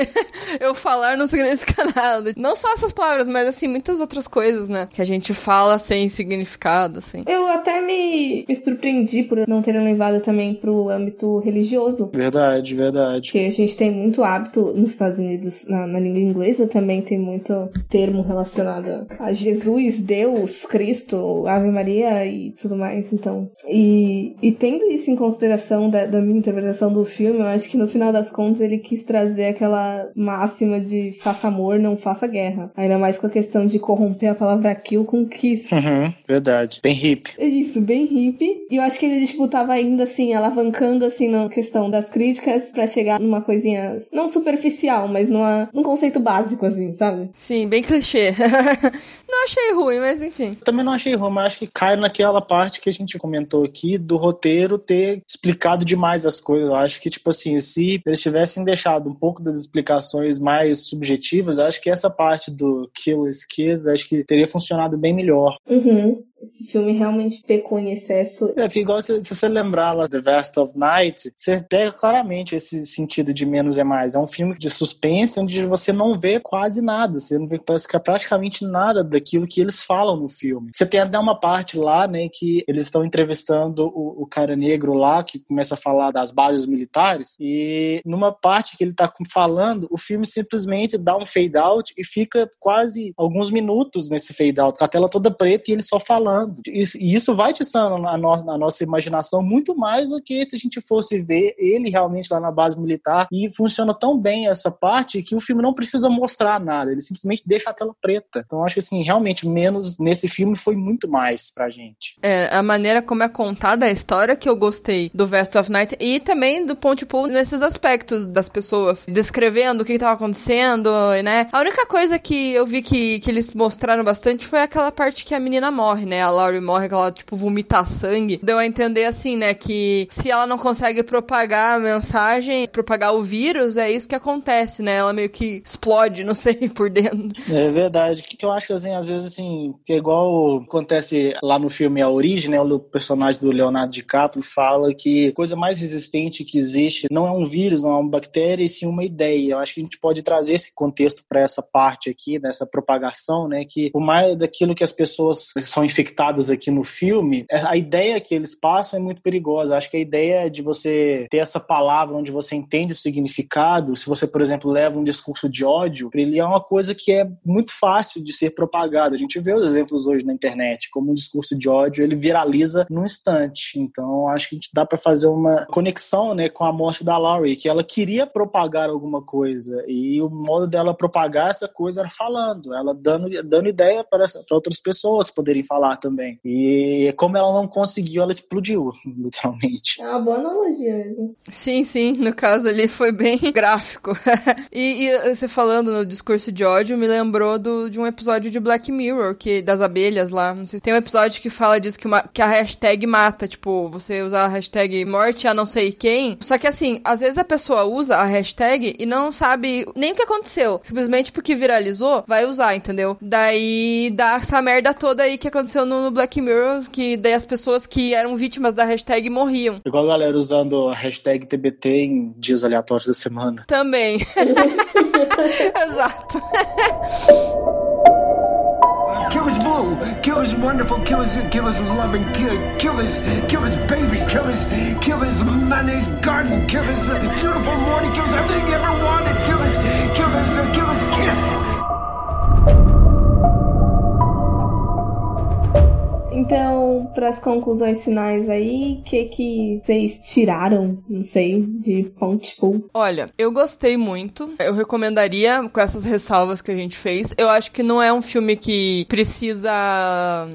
Eu falar não significa nada. Não só essas palavras, mas, assim, muitas outras coisas, né? Que a gente fala sem significado, assim. Eu até me surpreendi por não terem levado também pro âmbito religioso. Verdade, verdade. Porque a gente tem muito hábito nos Estados Unidos, na, na língua inglesa também tem muito termo relacionado a Jesus, Deus, Cristo, Ave Maria e tudo mais, então. E, e tendo isso em consideração da, da minha interpretação do filme, eu acho que no final das contas ele quis trazer aquela máxima de faça amor, não faça guerra. Ainda mais com a questão de corromper a palavra kill com kiss. Uhum, verdade. Bem hippie. Isso, bem hippie. E eu acho que ele, tipo, tava ainda assim, alavancando, assim, na questão das críticas para chegar numa coisinha, não superficial, mas numa, num conceito básico, assim, sabe? Sim, bem clichê. não achei ruim, mas enfim. Também não achei ruim, mas acho que cai naquela parte que a gente comentou aqui do roteiro ter explicado demais as coisas. Eu acho que, tipo assim, se eles tivessem deixado um pouco das explicações mais subjetivas, acho que essa parte do Kill is Kiss, acho que teria funcionado bem melhor. Uhum. Esse filme realmente pecou em excesso. É, porque igual se, se você lembrar lá The Vast of Night, você pega claramente esse sentido de menos é mais. É um filme de suspense onde você não vê quase nada, você não vê praticamente nada daquilo que eles falam no filme. Você tem até uma parte lá, né, que eles estão entrevistando o, o cara negro lá, que começa a falar das bases militares, e numa parte que ele tá falando, o filme simplesmente dá um fade out e fica quase alguns minutos nesse fade out, com a tela toda preta e ele só falando falando. Isso, e isso vai tiçando a, no, a nossa imaginação muito mais do que se a gente fosse ver ele realmente lá na base militar. E funciona tão bem essa parte que o filme não precisa mostrar nada, ele simplesmente deixa a tela preta. Então acho que assim, realmente, menos nesse filme foi muito mais pra gente. É, a maneira como é contada a história que eu gostei do Vest of Night e também do Ponte Pool nesses aspectos das pessoas, descrevendo o que estava acontecendo, né? A única coisa que eu vi que, que eles mostraram bastante foi aquela parte que a menina morre, né? A Laurie morre, que ela, tipo, vomita sangue. Deu a entender, assim, né, que se ela não consegue propagar a mensagem, propagar o vírus, é isso que acontece, né? Ela meio que explode, não sei, por dentro. É verdade. Que eu acho, assim, às vezes, assim, que é igual acontece lá no filme A Origem, né? O personagem do Leonardo DiCaprio fala que a coisa mais resistente que existe não é um vírus, não é uma bactéria, e sim uma ideia. Eu acho que a gente pode trazer esse contexto para essa parte aqui, dessa propagação, né? Que o mais daquilo que as pessoas são infectadas aqui no filme, é, a ideia que eles passam é muito perigosa. Acho que a ideia de você ter essa palavra onde você entende o significado, se você, por exemplo, leva um discurso de ódio, ele é uma coisa que é muito fácil de ser propagada. A gente vê os exemplos hoje na internet, como um discurso de ódio, ele viraliza num instante. Então, acho que a gente dá para fazer uma conexão, né, com a morte da Laurie, que ela queria propagar alguma coisa e o modo dela propagar essa coisa era falando, ela dando, dando ideia para, para outras pessoas poderem falar também. E como ela não conseguiu, ela explodiu, literalmente. É uma boa analogia mesmo. Sim, sim. No caso ali foi bem gráfico. e, e, você falando no discurso de ódio me lembrou do, de um episódio de Black Mirror, que das abelhas lá. Não sei se tem um episódio que fala disso, que, uma, que a hashtag mata. Tipo, você usar a hashtag morte a não sei quem. Só que assim, às vezes a pessoa usa a hashtag e não sabe nem o que aconteceu. Simplesmente porque viralizou, vai usar, entendeu? Daí dá essa merda toda aí que aconteceu no Black Mirror, que daí as pessoas que eram vítimas da hashtag morriam. Igual a galera usando a hashtag TBT em dias aleatórios da semana. Também. Exato. Kill his blue, kill his wonderful, kill his, kill his loving, kill, kill his, kill his baby, kill his, kill his mayonnaise garden, kill his beautiful morning, kills everything he ever wanted, Então, para as conclusões finais aí, o que que vocês tiraram, não sei, de Ponte Pool? Olha, eu gostei muito. Eu recomendaria com essas ressalvas que a gente fez. Eu acho que não é um filme que precisa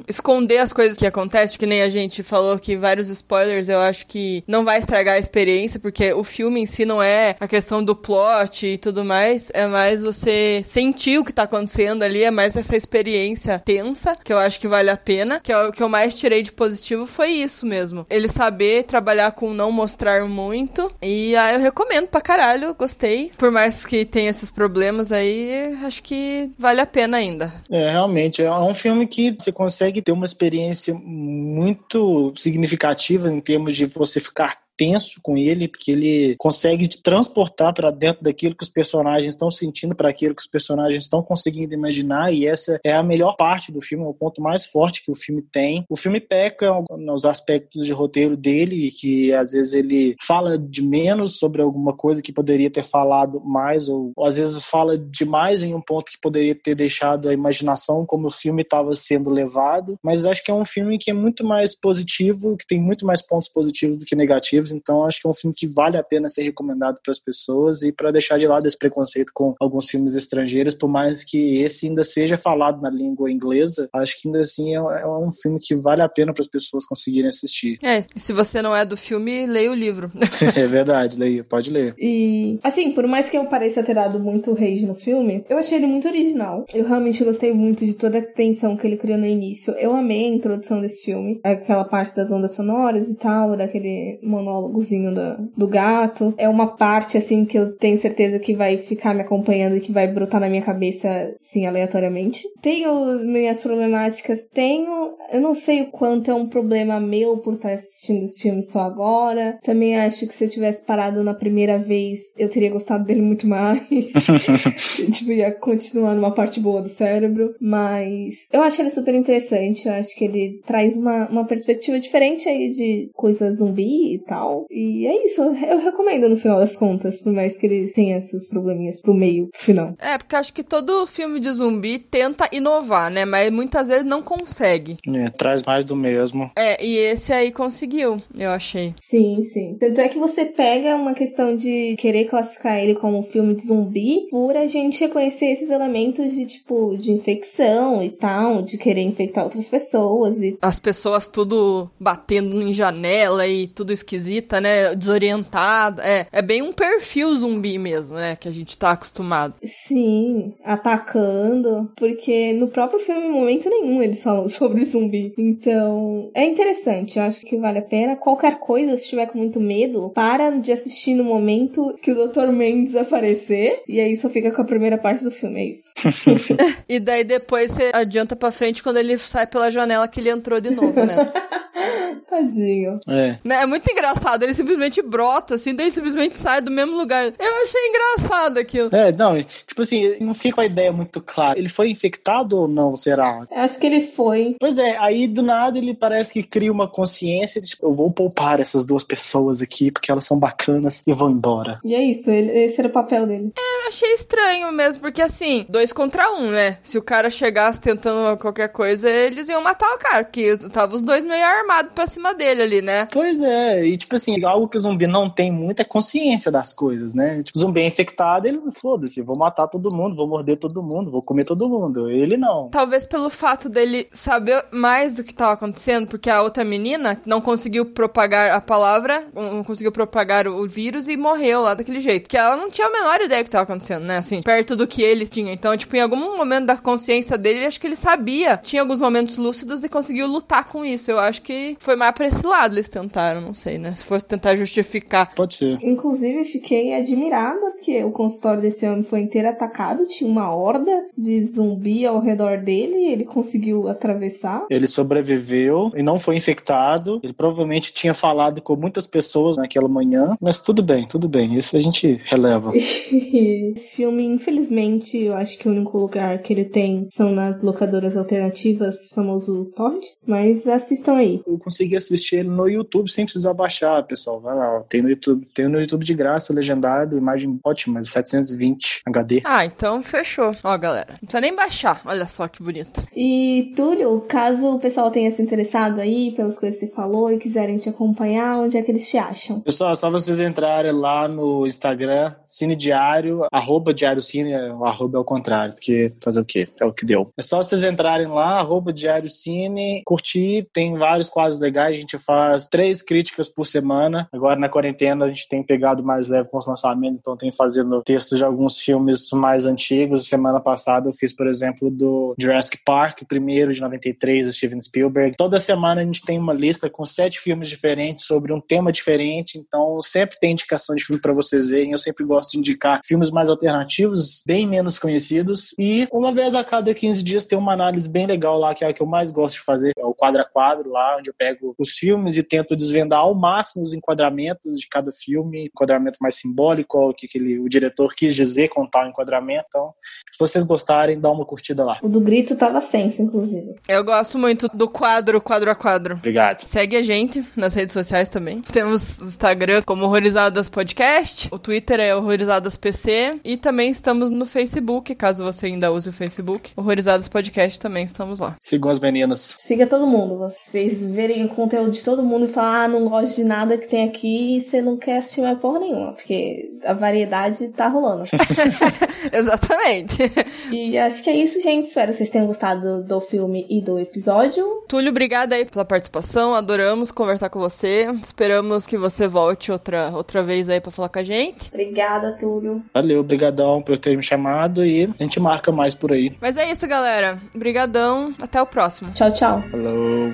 esconder as coisas que acontecem, que nem a gente falou que vários spoilers, eu acho que não vai estragar a experiência, porque o filme em si não é a questão do plot e tudo mais, é mais você sentir o que tá acontecendo ali, é mais essa experiência tensa, que eu acho que vale a pena, que é que eu mais tirei de positivo foi isso mesmo. Ele saber trabalhar com não mostrar muito. E ah, eu recomendo pra caralho, gostei. Por mais que tenha esses problemas aí, acho que vale a pena ainda. É, realmente. É um filme que você consegue ter uma experiência muito significativa em termos de você ficar tenso com ele, porque ele consegue te transportar para dentro daquilo que os personagens estão sentindo, para aquilo que os personagens estão conseguindo imaginar, e essa é a melhor parte do filme, é o ponto mais forte que o filme tem. O filme peca nos aspectos de roteiro dele, que às vezes ele fala de menos sobre alguma coisa que poderia ter falado mais, ou, ou às vezes fala demais em um ponto que poderia ter deixado a imaginação como o filme estava sendo levado, mas acho que é um filme que é muito mais positivo, que tem muito mais pontos positivos do que negativos, então acho que é um filme que vale a pena ser recomendado para as pessoas e para deixar de lado esse preconceito com alguns filmes estrangeiros, por mais que esse ainda seja falado na língua inglesa, acho que ainda assim é, é um filme que vale a pena para as pessoas conseguirem assistir. É, se você não é do filme, leia o livro. é verdade, leia, pode ler. E, assim, por mais que eu pareça ter dado muito rage no filme, eu achei ele muito original. Eu realmente gostei muito de toda a tensão que ele criou no início. Eu amei a introdução desse filme, aquela parte das ondas sonoras e tal, daquele monólogozinho do, do gato. É uma parte, assim, que eu tenho certeza que vai ficar me acompanhando e que vai brotar na minha cabeça, sim, aleatoriamente. Tenho minhas problemáticas, tenho. Eu não sei o quanto é um problema meu por estar assistindo esse filme só agora. Também acho que se eu tivesse parado na primeira vez, eu teria gostado dele muito mais. tipo, ia continuar numa parte boa do cérebro. Mas eu acho ele super interessante. Eu acho que ele traz uma, uma perspectiva diferente aí de coisa zumbi e tal. E é isso. Eu recomendo no final das contas, por mais que ele tenha esses probleminhas pro meio final. É, porque acho que todo filme de zumbi tenta inovar, né? Mas muitas vezes não consegue. É, traz mais do mesmo. É, e esse aí conseguiu, eu achei. Sim, sim. Tanto é que você pega uma questão de querer classificar ele como um filme de zumbi por a gente reconhecer esses elementos de, tipo, de infecção e tal, de querer infectar outras pessoas e... As pessoas tudo batendo em janela e tudo esquisita, né? Desorientada. É, é bem um perfil zumbi mesmo, né? Que a gente tá acostumado. Sim, atacando, porque no próprio filme, em momento nenhum, eles falam sobre zumbi. Então, é interessante, eu acho que vale a pena. Qualquer coisa, se tiver com muito medo, para de assistir no momento que o Dr. Mendes aparecer, e aí só fica com a primeira parte do filme, é isso. e daí depois você adianta pra frente quando ele sai pela janela que ele entrou de novo, né? Tadinho. É. Né, É muito engraçado, ele simplesmente brota, assim, daí simplesmente sai do mesmo lugar. Eu achei engraçado aquilo. É, não, tipo assim, eu não fiquei com a ideia muito clara. Ele foi infectado ou não, será? Eu Acho que ele foi. Pois é, aí do nada ele parece que cria uma consciência de, tipo, eu vou poupar essas duas pessoas aqui porque elas são bacanas e vou embora. E é isso, ele- esse era o papel dele. Eu achei estranho mesmo, porque assim, dois contra um, né? Se o cara chegasse tentando qualquer coisa, eles iam matar o cara, porque tava os dois meio armados pra cima dele ali, né? Pois é, e tipo assim, algo que o zumbi não tem muito é consciência das coisas, né? Tipo, o zumbi é infectado, ele foda-se, vou matar todo mundo, vou morder todo mundo, vou comer todo mundo. Ele não. Talvez pelo fato dele saber mais do que tava acontecendo, porque a outra menina não conseguiu propagar a palavra, não conseguiu propagar o vírus e morreu lá daquele jeito. Que ela não tinha a menor ideia do que tava acontecendo, né? Assim, perto do que ele tinha. Então, tipo, em algum momento da consciência dele, acho que ele sabia. Tinha alguns momentos lúcidos e conseguiu lutar com isso. Eu acho que foi mais pra esse lado eles tentaram, não sei, né? Se fosse tentar justificar. Pode ser. Inclusive, fiquei admirada porque o consultório desse homem foi inteiro atacado, tinha uma horda de zumbi ao redor dele e ele conseguiu atravessar. Ele sobreviveu e não foi infectado. Ele provavelmente tinha falado com muitas pessoas naquela manhã, mas tudo bem, tudo bem. Isso a gente releva. Esse filme, infelizmente, eu acho que o único lugar que ele tem são nas locadoras alternativas, famoso torrent, mas assistam aí. Eu consegui assistir ele no YouTube sem precisar baixar, pessoal. Vai lá, ó. tem no YouTube, tem no YouTube de graça, legendado, imagem ótima, 720 HD. Ah, então fechou. Ó, galera, não precisa nem baixar. Olha só que bonito. E, Túlio, caso o pessoal tenha se interessado aí pelas coisas que você falou e quiserem te acompanhar, onde é que eles te acham? Pessoal, é só vocês entrarem lá no Instagram, Cine Diário, arroba Diário Cine, o arroba é o contrário, porque fazer o quê? É o que deu. É só vocês entrarem lá, arroba Diário Cine, curtir, tem vários quadros legais, gente faz três críticas por semana. Agora na quarentena a gente tem pegado mais leve com os lançamentos, então tem fazendo textos de alguns filmes mais antigos. Semana passada eu fiz, por exemplo, do Jurassic Park, o primeiro de 93, do Steven Spielberg. Toda semana a gente tem uma lista com sete filmes diferentes sobre um tema diferente, então sempre tem indicação de filme para vocês verem. Eu sempre gosto de indicar filmes mais alternativos, bem menos conhecidos. E uma vez a cada 15 dias tem uma análise bem legal lá, que é a que eu mais gosto de fazer, é o quadro a quadro lá, onde eu pego os filmes e tento desvendar ao máximo os enquadramentos de cada filme, enquadramento mais simbólico, o que aquele, o diretor quis dizer contar o enquadramento. Então, se vocês gostarem, dá uma curtida lá. O do grito tava senso, inclusive. Eu gosto muito do quadro, quadro a quadro. Obrigado. Segue a gente nas redes sociais também. Temos o Instagram como Horrorizadas Podcast, o Twitter é Horrorizadas PC e também estamos no Facebook, caso você ainda use o Facebook. Horrorizadas Podcast também estamos lá. Sigam as meninas. Siga todo mundo. Vocês verem o conteúdo de todo mundo e falar, ah, não gosto de nada que tem aqui e você não quer assistir mais porra nenhuma, porque a variedade tá rolando. Exatamente. e acho que é isso, gente. Espero que vocês tenham gostado do filme e do episódio. Túlio, obrigada aí pela participação. Adoramos conversar com você. Esperamos que você volte outra, outra vez aí pra falar com a gente. Obrigada, Túlio. Valeu, obrigadão por ter me chamado e a gente marca mais por aí. Mas é isso, galera. Obrigadão. Até o próximo. Tchau, tchau. Falou.